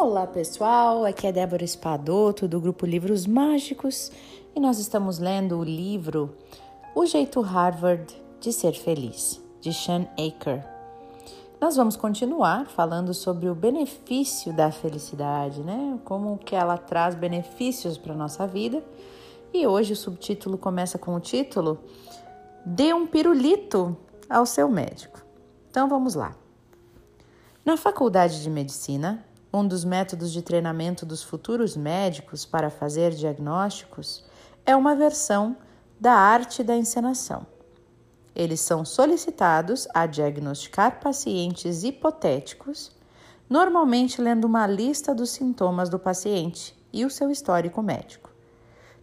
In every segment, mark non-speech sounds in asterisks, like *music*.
Olá pessoal, aqui é Débora Espadoto do grupo Livros Mágicos e nós estamos lendo o livro O Jeito Harvard de Ser Feliz, de Sean Aker. Nós vamos continuar falando sobre o benefício da felicidade, né? Como que ela traz benefícios para nossa vida. E hoje o subtítulo começa com o título Dê um pirulito ao seu médico. Então vamos lá. Na faculdade de medicina, um dos métodos de treinamento dos futuros médicos para fazer diagnósticos é uma versão da arte da encenação. Eles são solicitados a diagnosticar pacientes hipotéticos, normalmente lendo uma lista dos sintomas do paciente e o seu histórico médico.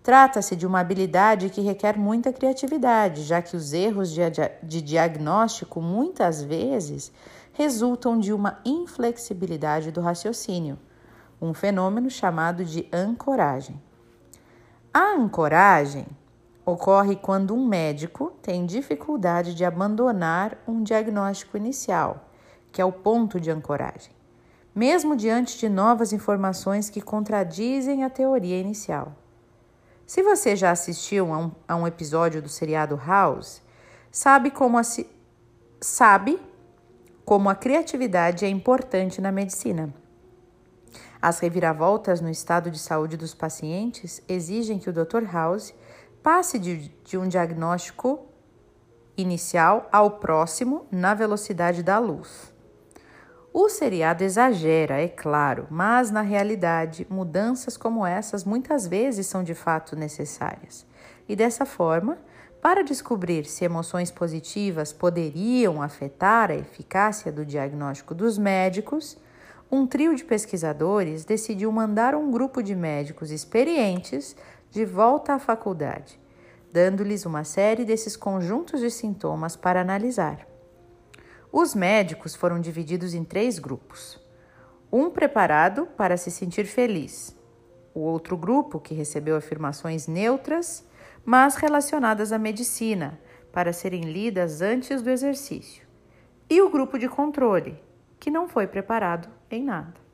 Trata-se de uma habilidade que requer muita criatividade, já que os erros de, de diagnóstico muitas vezes resultam de uma inflexibilidade do raciocínio, um fenômeno chamado de ancoragem. A ancoragem ocorre quando um médico tem dificuldade de abandonar um diagnóstico inicial, que é o ponto de ancoragem, mesmo diante de novas informações que contradizem a teoria inicial. Se você já assistiu a um, a um episódio do seriado House, sabe como sabe como a criatividade é importante na medicina. As reviravoltas no estado de saúde dos pacientes exigem que o Dr. House passe de, de um diagnóstico inicial ao próximo na velocidade da luz. O seriado exagera, é claro, mas na realidade, mudanças como essas muitas vezes são de fato necessárias. E dessa forma, para descobrir se emoções positivas poderiam afetar a eficácia do diagnóstico dos médicos, um trio de pesquisadores decidiu mandar um grupo de médicos experientes de volta à faculdade, dando-lhes uma série desses conjuntos de sintomas para analisar. Os médicos foram divididos em três grupos: um preparado para se sentir feliz, o outro grupo, que recebeu afirmações neutras mas relacionadas à medicina, para serem lidas antes do exercício, e o grupo de controle, que não foi preparado em nada.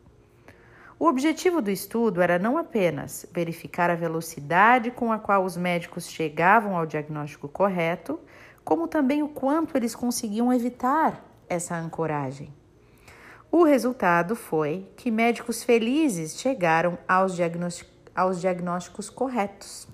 O objetivo do estudo era não apenas verificar a velocidade com a qual os médicos chegavam ao diagnóstico correto, como também o quanto eles conseguiam evitar essa ancoragem. O resultado foi que médicos felizes chegaram aos, aos diagnósticos corretos.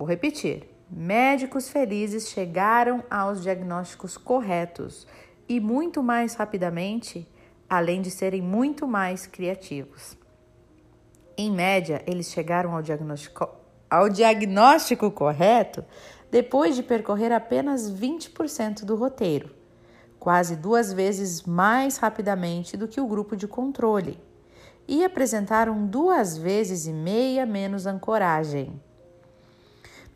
Vou repetir: médicos felizes chegaram aos diagnósticos corretos e muito mais rapidamente, além de serem muito mais criativos. Em média, eles chegaram ao diagnóstico, ao diagnóstico correto depois de percorrer apenas 20% do roteiro, quase duas vezes mais rapidamente do que o grupo de controle, e apresentaram duas vezes e meia menos ancoragem.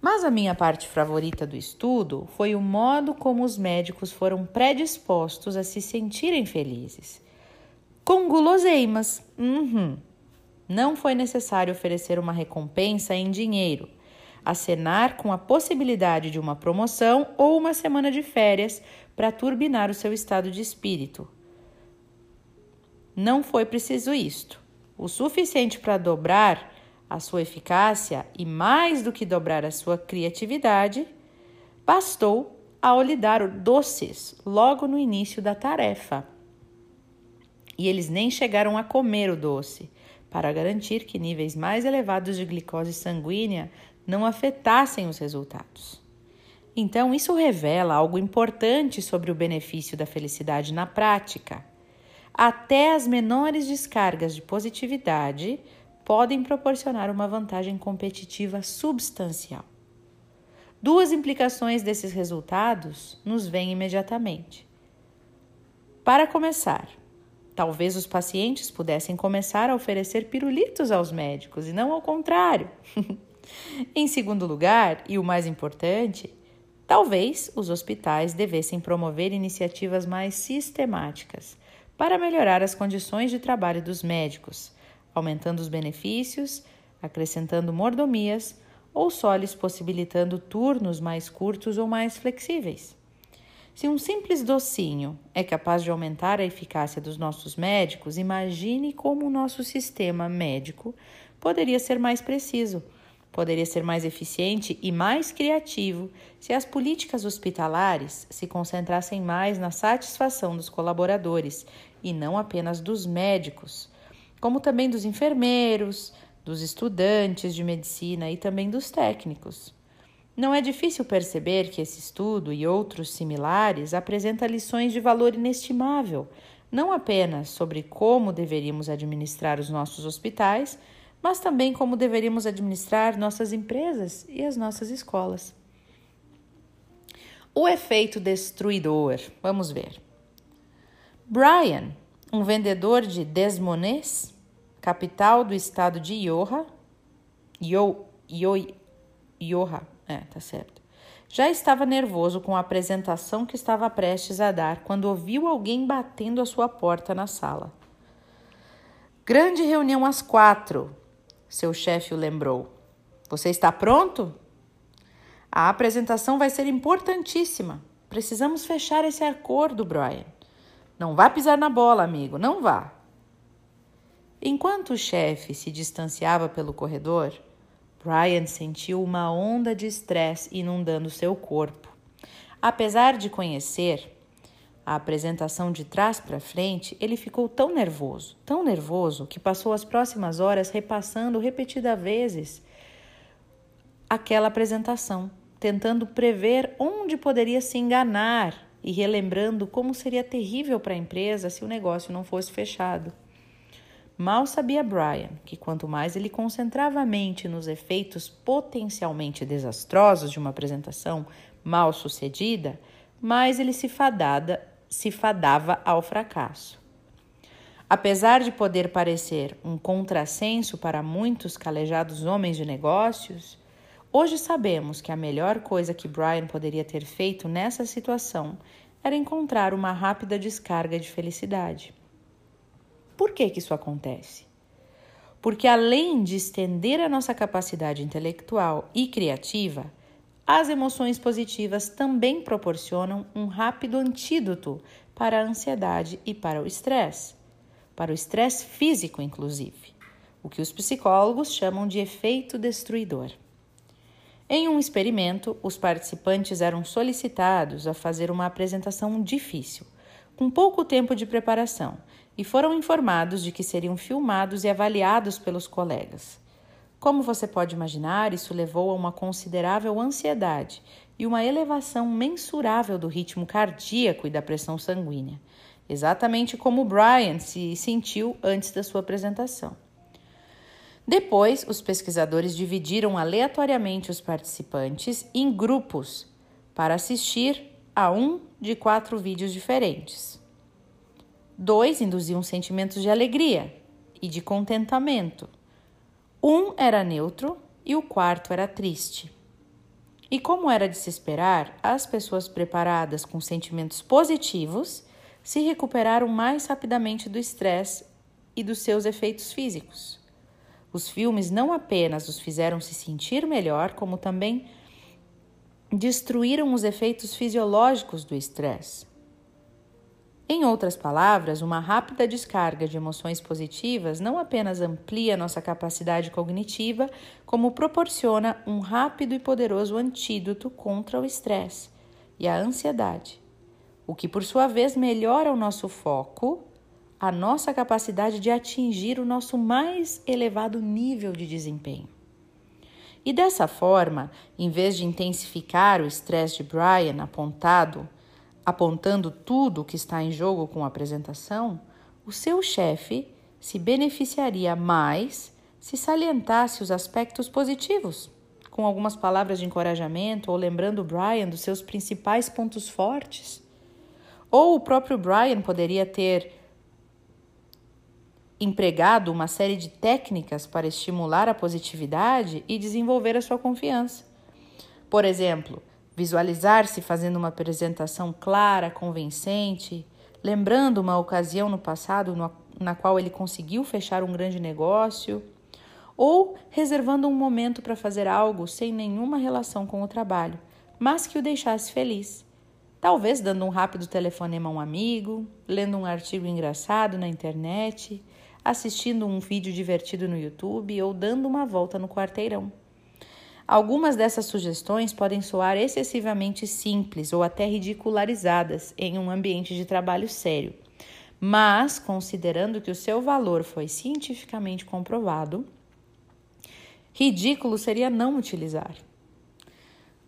Mas a minha parte favorita do estudo foi o modo como os médicos foram predispostos a se sentirem felizes. Com guloseimas. Uhum. Não foi necessário oferecer uma recompensa em dinheiro, acenar com a possibilidade de uma promoção ou uma semana de férias para turbinar o seu estado de espírito. Não foi preciso isto. O suficiente para dobrar a sua eficácia e mais do que dobrar a sua criatividade, bastou ao lhe dar doces logo no início da tarefa. E eles nem chegaram a comer o doce, para garantir que níveis mais elevados de glicose sanguínea não afetassem os resultados. Então, isso revela algo importante sobre o benefício da felicidade na prática. Até as menores descargas de positividade podem proporcionar uma vantagem competitiva substancial. Duas implicações desses resultados nos vêm imediatamente. Para começar, talvez os pacientes pudessem começar a oferecer pirulitos aos médicos e não ao contrário. *laughs* em segundo lugar, e o mais importante, talvez os hospitais devessem promover iniciativas mais sistemáticas para melhorar as condições de trabalho dos médicos aumentando os benefícios, acrescentando mordomias ou só lhes possibilitando turnos mais curtos ou mais flexíveis. Se um simples docinho é capaz de aumentar a eficácia dos nossos médicos, imagine como o nosso sistema médico poderia ser mais preciso, poderia ser mais eficiente e mais criativo se as políticas hospitalares se concentrassem mais na satisfação dos colaboradores e não apenas dos médicos, como também dos enfermeiros, dos estudantes de medicina e também dos técnicos. Não é difícil perceber que esse estudo e outros similares apresenta lições de valor inestimável, não apenas sobre como deveríamos administrar os nossos hospitais, mas também como deveríamos administrar nossas empresas e as nossas escolas. O efeito destruidor. Vamos ver. Brian, um vendedor de Desmones, capital do estado de Iowa, Io, Io, Iowa, é, tá certo. Já estava nervoso com a apresentação que estava prestes a dar quando ouviu alguém batendo a sua porta na sala. Grande reunião às quatro, seu chefe o lembrou. Você está pronto? A apresentação vai ser importantíssima. Precisamos fechar esse acordo, Brian. Não vá pisar na bola, amigo, não vá. Enquanto o chefe se distanciava pelo corredor, Brian sentiu uma onda de estresse inundando seu corpo. Apesar de conhecer a apresentação de trás para frente, ele ficou tão nervoso, tão nervoso, que passou as próximas horas repassando repetidas vezes aquela apresentação, tentando prever onde poderia se enganar e relembrando como seria terrível para a empresa se o negócio não fosse fechado. Mal sabia Brian que quanto mais ele concentrava a mente nos efeitos potencialmente desastrosos de uma apresentação mal sucedida, mais ele se, fadada, se fadava ao fracasso. Apesar de poder parecer um contrassenso para muitos calejados homens de negócios, hoje sabemos que a melhor coisa que Brian poderia ter feito nessa situação era encontrar uma rápida descarga de felicidade. Por que, que isso acontece? Porque além de estender a nossa capacidade intelectual e criativa, as emoções positivas também proporcionam um rápido antídoto para a ansiedade e para o estresse, para o estresse físico, inclusive, o que os psicólogos chamam de efeito destruidor. Em um experimento, os participantes eram solicitados a fazer uma apresentação difícil, com pouco tempo de preparação, e foram informados de que seriam filmados e avaliados pelos colegas. Como você pode imaginar, isso levou a uma considerável ansiedade e uma elevação mensurável do ritmo cardíaco e da pressão sanguínea, exatamente como Brian se sentiu antes da sua apresentação. Depois, os pesquisadores dividiram aleatoriamente os participantes em grupos para assistir a um de quatro vídeos diferentes. Dois induziam sentimentos de alegria e de contentamento. Um era neutro e o quarto era triste. E como era de se esperar, as pessoas preparadas com sentimentos positivos se recuperaram mais rapidamente do estresse e dos seus efeitos físicos. Os filmes não apenas os fizeram se sentir melhor, como também destruíram os efeitos fisiológicos do estresse. Em outras palavras, uma rápida descarga de emoções positivas não apenas amplia nossa capacidade cognitiva, como proporciona um rápido e poderoso antídoto contra o estresse e a ansiedade, o que, por sua vez, melhora o nosso foco, a nossa capacidade de atingir o nosso mais elevado nível de desempenho. E dessa forma, em vez de intensificar o estresse de Brian apontado apontando tudo o que está em jogo com a apresentação, o seu chefe se beneficiaria mais se salientasse os aspectos positivos, com algumas palavras de encorajamento ou lembrando Brian dos seus principais pontos fortes. Ou o próprio Brian poderia ter empregado uma série de técnicas para estimular a positividade e desenvolver a sua confiança. Por exemplo, Visualizar-se fazendo uma apresentação clara, convincente, lembrando uma ocasião no passado na qual ele conseguiu fechar um grande negócio, ou reservando um momento para fazer algo sem nenhuma relação com o trabalho, mas que o deixasse feliz. Talvez dando um rápido telefonema a um amigo, lendo um artigo engraçado na internet, assistindo um vídeo divertido no YouTube ou dando uma volta no quarteirão. Algumas dessas sugestões podem soar excessivamente simples ou até ridicularizadas em um ambiente de trabalho sério, mas, considerando que o seu valor foi cientificamente comprovado, ridículo seria não utilizar.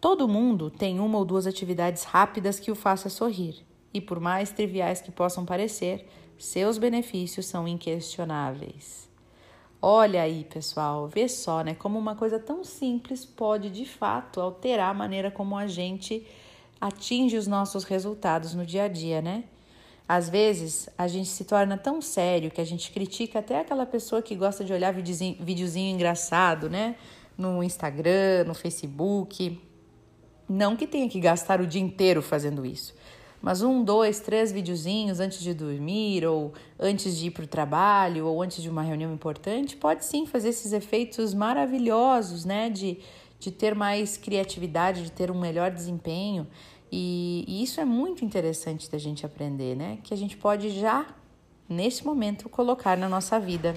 Todo mundo tem uma ou duas atividades rápidas que o faça sorrir, e por mais triviais que possam parecer, seus benefícios são inquestionáveis. Olha aí, pessoal, vê só, né? Como uma coisa tão simples pode de fato alterar a maneira como a gente atinge os nossos resultados no dia a dia, né? Às vezes a gente se torna tão sério que a gente critica até aquela pessoa que gosta de olhar videozinho, engraçado, né? No Instagram, no Facebook. Não que tenha que gastar o dia inteiro fazendo isso, mas um, dois, três videozinhos antes de dormir, ou antes de ir para o trabalho, ou antes de uma reunião importante, pode sim fazer esses efeitos maravilhosos, né? De, de ter mais criatividade, de ter um melhor desempenho. E, e isso é muito interessante da gente aprender, né? Que a gente pode já, nesse momento, colocar na nossa vida.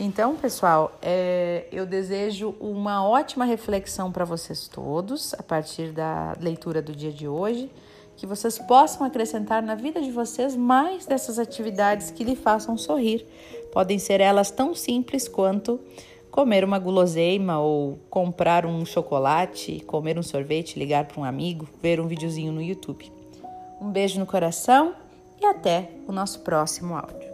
Então, pessoal, é, eu desejo uma ótima reflexão para vocês todos a partir da leitura do dia de hoje que vocês possam acrescentar na vida de vocês mais dessas atividades que lhe façam sorrir. Podem ser elas tão simples quanto comer uma guloseima ou comprar um chocolate, comer um sorvete, ligar para um amigo, ver um videozinho no YouTube. Um beijo no coração e até o nosso próximo áudio.